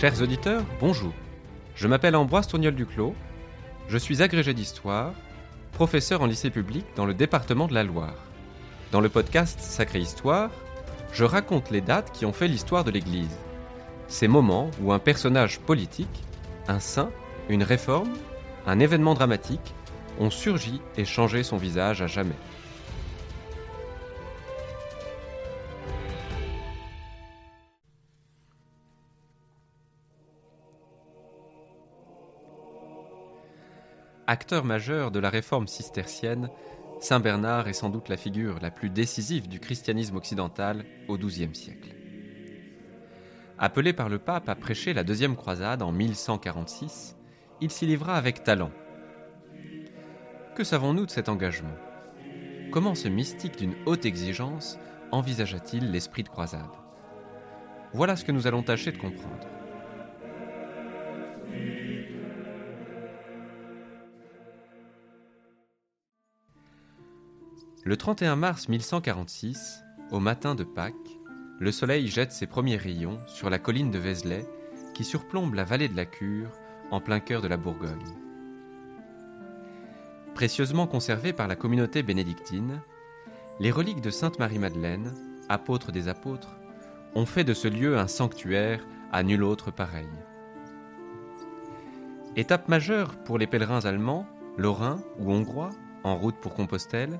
Chers auditeurs, bonjour. Je m'appelle Ambroise Tourniol Duclos. Je suis agrégé d'histoire, professeur en lycée public dans le département de la Loire. Dans le podcast Sacrée Histoire, je raconte les dates qui ont fait l'histoire de l'Église. Ces moments où un personnage politique, un saint, une réforme, un événement dramatique ont surgi et changé son visage à jamais. Acteur majeur de la réforme cistercienne, Saint Bernard est sans doute la figure la plus décisive du christianisme occidental au XIIe siècle. Appelé par le pape à prêcher la deuxième croisade en 1146, il s'y livra avec talent. Que savons-nous de cet engagement? Comment ce mystique d'une haute exigence envisagea-t-il l'esprit de croisade? Voilà ce que nous allons tâcher de comprendre. Le 31 mars 1146, au matin de Pâques, le soleil jette ses premiers rayons sur la colline de Vézelay qui surplombe la vallée de la Cure en plein cœur de la Bourgogne. Précieusement conservées par la communauté bénédictine, les reliques de Sainte Marie-Madeleine, apôtre des apôtres, ont fait de ce lieu un sanctuaire à nul autre pareil. Étape majeure pour les pèlerins allemands, lorrains ou hongrois en route pour Compostelle,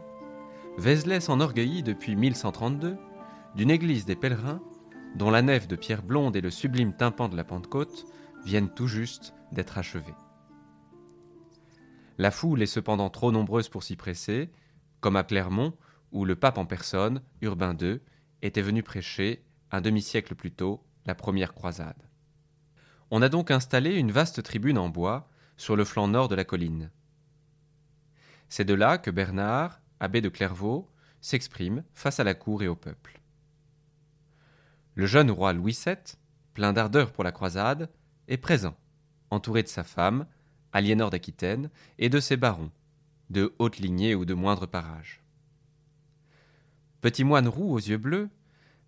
Vézelay s'enorgueillit depuis 1132 d'une église des pèlerins dont la nef de pierre blonde et le sublime tympan de la Pentecôte viennent tout juste d'être achevés. La foule est cependant trop nombreuse pour s'y presser, comme à Clermont, où le pape en personne, Urbain II, était venu prêcher, un demi-siècle plus tôt, la première croisade. On a donc installé une vaste tribune en bois sur le flanc nord de la colline. C'est de là que Bernard, abbé de Clairvaux, s'exprime face à la cour et au peuple. Le jeune roi Louis VII, plein d'ardeur pour la croisade, est présent, entouré de sa femme, Aliénor d'Aquitaine, et de ses barons, de haute lignée ou de moindre parage. Petit moine roux aux yeux bleus,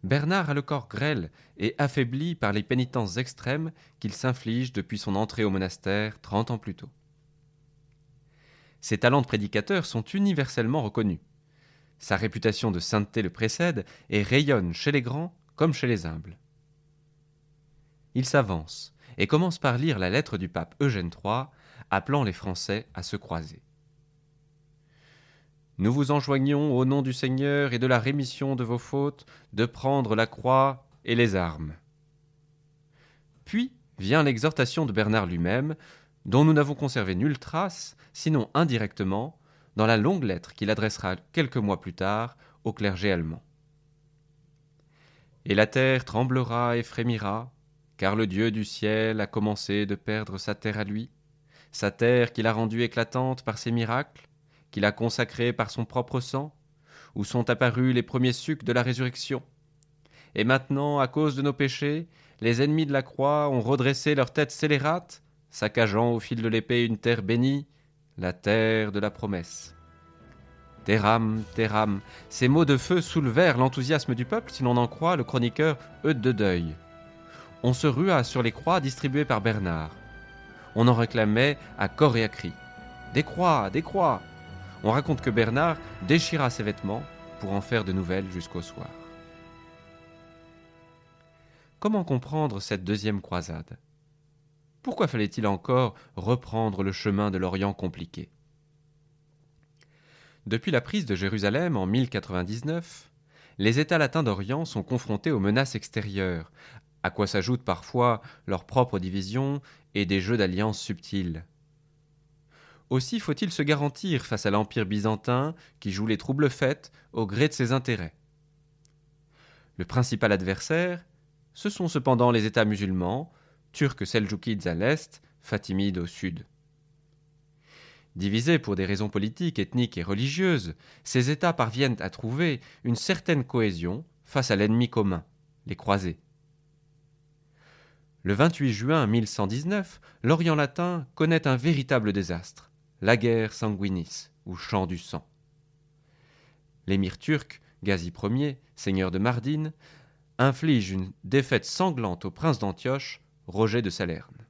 Bernard a le corps grêle et affaibli par les pénitences extrêmes qu'il s'inflige depuis son entrée au monastère trente ans plus tôt. Ses talents de prédicateur sont universellement reconnus. Sa réputation de sainteté le précède et rayonne chez les grands comme chez les humbles. Il s'avance et commence par lire la lettre du pape Eugène III appelant les Français à se croiser. Nous vous enjoignons au nom du Seigneur et de la rémission de vos fautes de prendre la croix et les armes. Puis vient l'exhortation de Bernard lui-même dont nous n'avons conservé nulle trace, sinon indirectement, dans la longue lettre qu'il adressera quelques mois plus tard au clergé allemand. Et la terre tremblera et frémira, car le Dieu du ciel a commencé de perdre sa terre à lui, sa terre qu'il a rendue éclatante par ses miracles, qu'il a consacrée par son propre sang, où sont apparus les premiers sucs de la résurrection. Et maintenant, à cause de nos péchés, les ennemis de la croix ont redressé leur tête scélérate saccageant au fil de l'épée une terre bénie, la terre de la promesse. Terram, Terram, ces mots de feu soulevèrent l'enthousiasme du peuple, si l'on en croit le chroniqueur Eudes de Deuil. On se rua sur les croix distribuées par Bernard. On en réclamait à corps et à cri. Des croix, des croix On raconte que Bernard déchira ses vêtements pour en faire de nouvelles jusqu'au soir. Comment comprendre cette deuxième croisade? Pourquoi fallait-il encore reprendre le chemin de l'Orient compliqué? Depuis la prise de Jérusalem en 1099, les États latins d'Orient sont confrontés aux menaces extérieures, à quoi s'ajoutent parfois leurs propres divisions et des jeux d'alliances subtils. Aussi faut-il se garantir face à l'Empire byzantin qui joue les troubles faites au gré de ses intérêts. Le principal adversaire, ce sont cependant les États musulmans, turcs seljoukides à l'est, fatimides au sud. Divisés pour des raisons politiques, ethniques et religieuses, ces États parviennent à trouver une certaine cohésion face à l'ennemi commun, les croisés. Le 28 juin 1119, l'Orient latin connaît un véritable désastre, la guerre sanguinis, ou chant du sang. L'émir turc, Ghazi Ier, seigneur de Mardine, inflige une défaite sanglante au prince d'Antioche Roger de Salerne.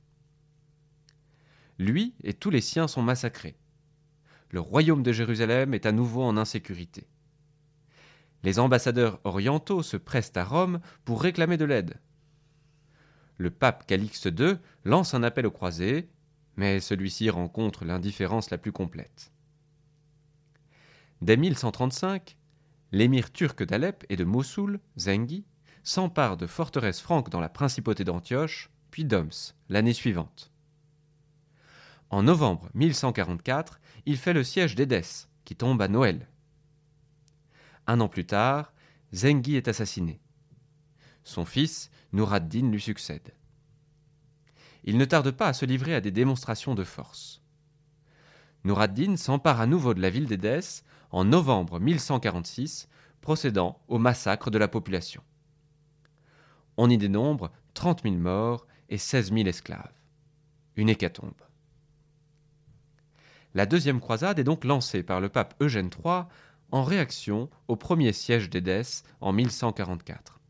Lui et tous les siens sont massacrés. Le royaume de Jérusalem est à nouveau en insécurité. Les ambassadeurs orientaux se pressent à Rome pour réclamer de l'aide. Le pape Calixte II lance un appel aux croisés, mais celui-ci rencontre l'indifférence la plus complète. Dès 1135, l'émir turc d'Alep et de Mossoul, Zengi, s'empare de forteresses franques dans la principauté d'Antioche, puis d'Homs, l'année suivante. En novembre 1144, il fait le siège d'Édesse, qui tombe à Noël. Un an plus tard, Zengi est assassiné. Son fils, Nouraddin, lui succède. Il ne tarde pas à se livrer à des démonstrations de force. Nouraddin s'empare à nouveau de la ville d'Édesse en novembre 1146, procédant au massacre de la population. On y dénombre 30 000 morts et 16 000 esclaves. Une hécatombe. La deuxième croisade est donc lancée par le pape Eugène III en réaction au premier siège d'Édesse en 1144.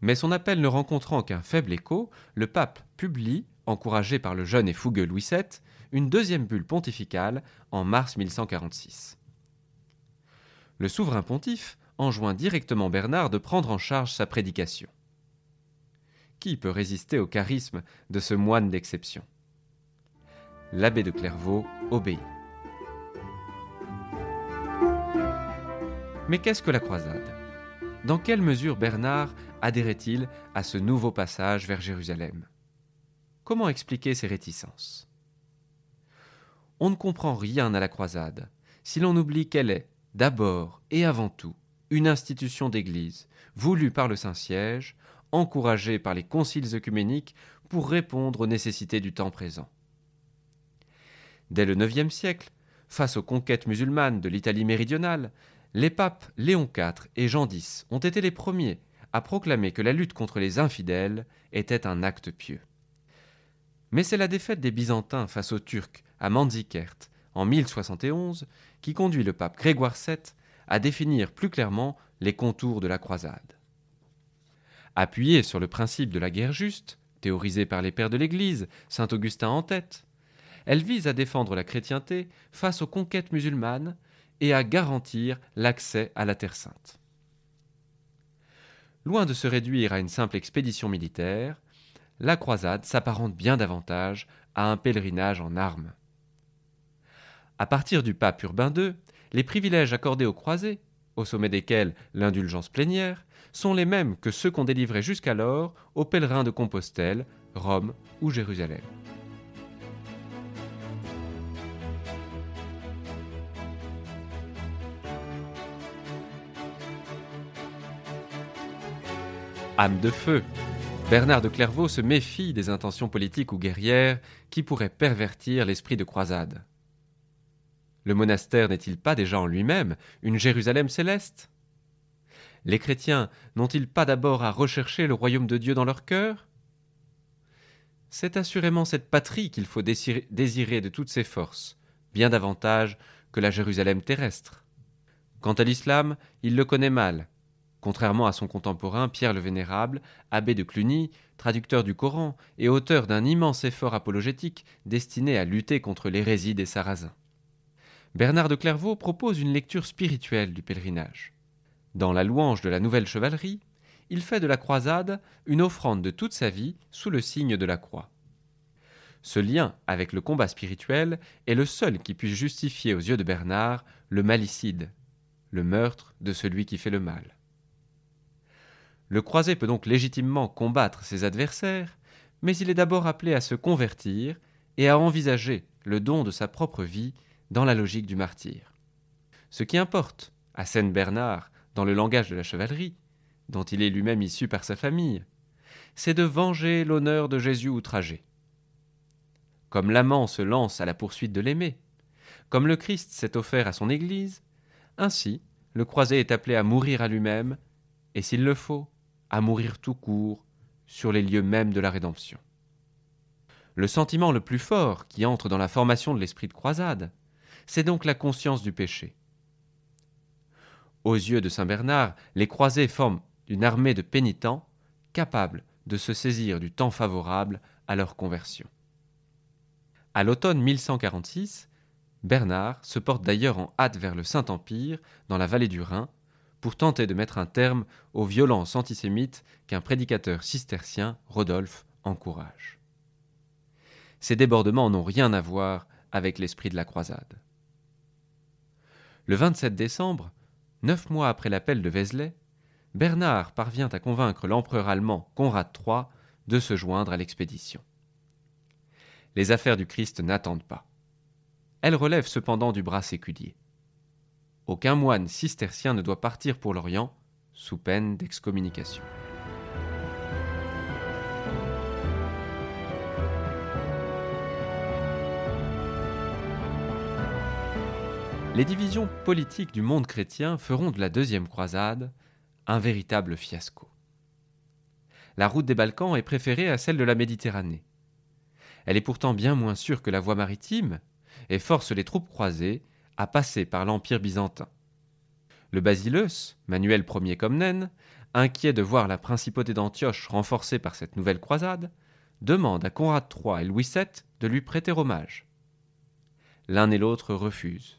Mais son appel ne rencontrant qu'un faible écho, le pape publie, encouragé par le jeune et fougueux Louis VII, une deuxième bulle pontificale en mars 1146. Le souverain pontife enjoint directement Bernard de prendre en charge sa prédication. Qui peut résister au charisme de ce moine d'exception. L'abbé de Clairvaux obéit. Mais qu'est-ce que la croisade? Dans quelle mesure Bernard adhérait-il à ce nouveau passage vers Jérusalem? Comment expliquer ses réticences? On ne comprend rien à la croisade si l'on oublie qu'elle est, d'abord et avant tout, une institution d'Église, voulue par le Saint-Siège, encouragée par les conciles œcuméniques pour répondre aux nécessités du temps présent. Dès le IXe siècle, face aux conquêtes musulmanes de l'Italie méridionale, les papes Léon IV et Jean X ont été les premiers à proclamer que la lutte contre les infidèles était un acte pieux. Mais c'est la défaite des Byzantins face aux Turcs à Manzikert en 1071 qui conduit le pape Grégoire VII à définir plus clairement les contours de la croisade. Appuyé sur le principe de la guerre juste, théorisé par les pères de l'Église, saint Augustin en tête, elle vise à défendre la chrétienté face aux conquêtes musulmanes et à garantir l'accès à la Terre sainte. Loin de se réduire à une simple expédition militaire, la croisade s'apparente bien davantage à un pèlerinage en armes. À partir du pape Urbain II, les privilèges accordés aux croisés, au sommet desquels l'indulgence plénière, sont les mêmes que ceux qu'on délivrait jusqu'alors aux pèlerins de Compostelle, Rome ou Jérusalem. Âme de feu. Bernard de Clairvaux se méfie des intentions politiques ou guerrières qui pourraient pervertir l'esprit de croisade. Le monastère n'est-il pas déjà en lui-même une Jérusalem céleste? Les chrétiens n'ont-ils pas d'abord à rechercher le royaume de Dieu dans leur cœur? C'est assurément cette patrie qu'il faut désirer de toutes ses forces, bien davantage que la Jérusalem terrestre. Quant à l'islam, il le connaît mal, Contrairement à son contemporain Pierre le Vénérable, abbé de Cluny, traducteur du Coran et auteur d'un immense effort apologétique destiné à lutter contre l'hérésie des Sarrasins. Bernard de Clairvaux propose une lecture spirituelle du pèlerinage. Dans la louange de la nouvelle chevalerie, il fait de la croisade une offrande de toute sa vie sous le signe de la croix. Ce lien avec le combat spirituel est le seul qui puisse justifier aux yeux de Bernard le malicide, le meurtre de celui qui fait le mal. Le croisé peut donc légitimement combattre ses adversaires, mais il est d'abord appelé à se convertir et à envisager le don de sa propre vie dans la logique du martyr. Ce qui importe, à Saint Bernard, dans le langage de la chevalerie, dont il est lui-même issu par sa famille, c'est de venger l'honneur de Jésus outragé. Comme l'amant se lance à la poursuite de l'aimé, comme le Christ s'est offert à son Église, ainsi le croisé est appelé à mourir à lui-même, et s'il le faut, à mourir tout court sur les lieux mêmes de la rédemption. Le sentiment le plus fort qui entre dans la formation de l'esprit de croisade, c'est donc la conscience du péché. Aux yeux de saint Bernard, les croisés forment une armée de pénitents capables de se saisir du temps favorable à leur conversion. À l'automne 1146, Bernard se porte d'ailleurs en hâte vers le Saint-Empire, dans la vallée du Rhin, pour tenter de mettre un terme aux violences antisémites qu'un prédicateur cistercien, Rodolphe, encourage. Ces débordements n'ont rien à voir avec l'esprit de la croisade. Le 27 décembre, neuf mois après l'appel de Vézelay, Bernard parvient à convaincre l'empereur allemand Conrad III de se joindre à l'expédition. Les affaires du Christ n'attendent pas. Elles relèvent cependant du bras séculier. Aucun moine cistercien ne doit partir pour l'Orient sous peine d'excommunication. Les divisions politiques du monde chrétien feront de la deuxième croisade un véritable fiasco. La route des Balkans est préférée à celle de la Méditerranée. Elle est pourtant bien moins sûre que la voie maritime et force les troupes croisées à passer par l'Empire byzantin. Le basileus, Manuel Ier Comnène, inquiet de voir la principauté d'Antioche renforcée par cette nouvelle croisade, demande à Conrad III et Louis VII de lui prêter hommage. L'un et l'autre refusent.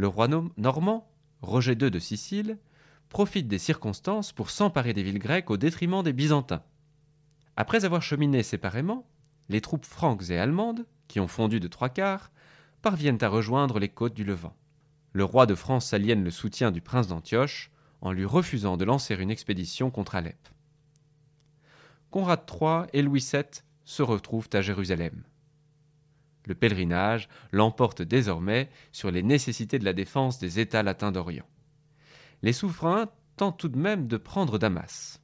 Le roi normand, Roger II de Sicile, profite des circonstances pour s'emparer des villes grecques au détriment des Byzantins. Après avoir cheminé séparément, les troupes franques et allemandes, qui ont fondu de trois quarts, parviennent à rejoindre les côtes du Levant. Le roi de France s'aliène le soutien du prince d'Antioche en lui refusant de lancer une expédition contre Alep. Conrad III et Louis VII se retrouvent à Jérusalem. Le pèlerinage l'emporte désormais sur les nécessités de la défense des États latins d'Orient les souverains tentent tout de même de prendre Damas.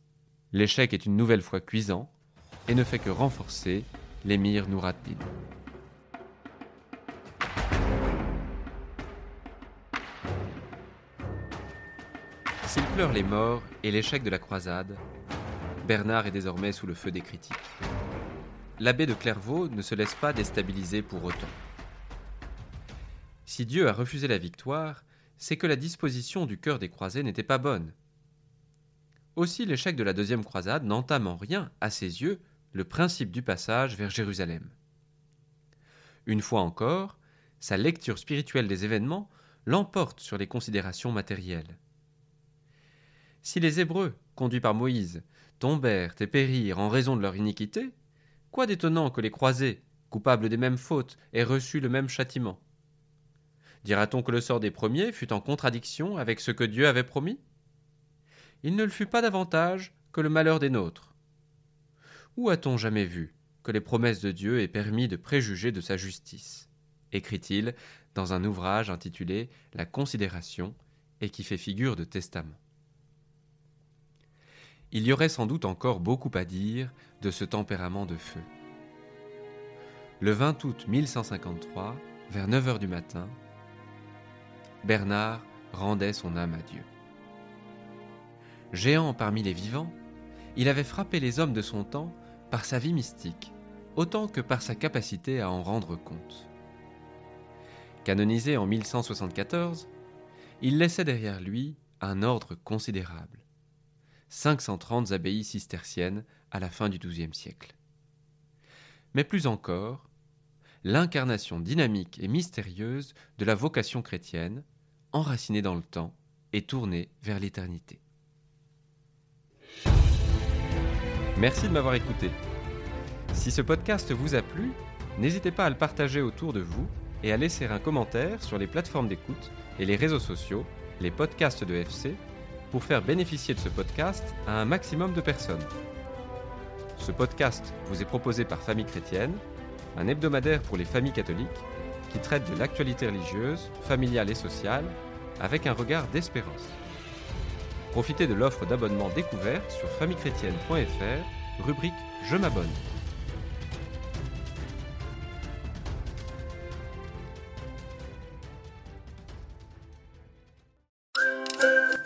L'échec est une nouvelle fois cuisant et ne fait que renforcer l'émir Nouraddin. S'il pleure les morts et l'échec de la croisade, Bernard est désormais sous le feu des critiques. L'abbé de Clairvaux ne se laisse pas déstabiliser pour autant. Si Dieu a refusé la victoire, c'est que la disposition du cœur des croisés n'était pas bonne. Aussi l'échec de la deuxième croisade n'entame en rien, à ses yeux, le principe du passage vers Jérusalem. Une fois encore, sa lecture spirituelle des événements l'emporte sur les considérations matérielles. Si les Hébreux, conduits par Moïse, tombèrent et périrent en raison de leur iniquité, quoi d'étonnant que les croisés, coupables des mêmes fautes, aient reçu le même châtiment? Dira-t-on que le sort des premiers fut en contradiction avec ce que Dieu avait promis? Il ne le fut pas davantage que le malheur des nôtres. Où a-t-on jamais vu que les promesses de Dieu aient permis de préjuger de sa justice? Écrit-il dans un ouvrage intitulé La considération et qui fait figure de testament. Il y aurait sans doute encore beaucoup à dire de ce tempérament de feu. Le 20 août 1153, vers 9 heures du matin, Bernard rendait son âme à Dieu. Géant parmi les vivants, il avait frappé les hommes de son temps par sa vie mystique, autant que par sa capacité à en rendre compte. Canonisé en 1174, il laissait derrière lui un ordre considérable, 530 abbayes cisterciennes à la fin du XIIe siècle. Mais plus encore, l'incarnation dynamique et mystérieuse de la vocation chrétienne, enraciné dans le temps et tourné vers l'éternité. Merci de m'avoir écouté. Si ce podcast vous a plu, n'hésitez pas à le partager autour de vous et à laisser un commentaire sur les plateformes d'écoute et les réseaux sociaux, les podcasts de FC, pour faire bénéficier de ce podcast à un maximum de personnes. Ce podcast vous est proposé par Famille Chrétienne, un hebdomadaire pour les familles catholiques qui traite de l'actualité religieuse, familiale et sociale avec un regard d'espérance. Profitez de l'offre d'abonnement découverte sur famillechrétienne.fr, rubrique Je m'abonne.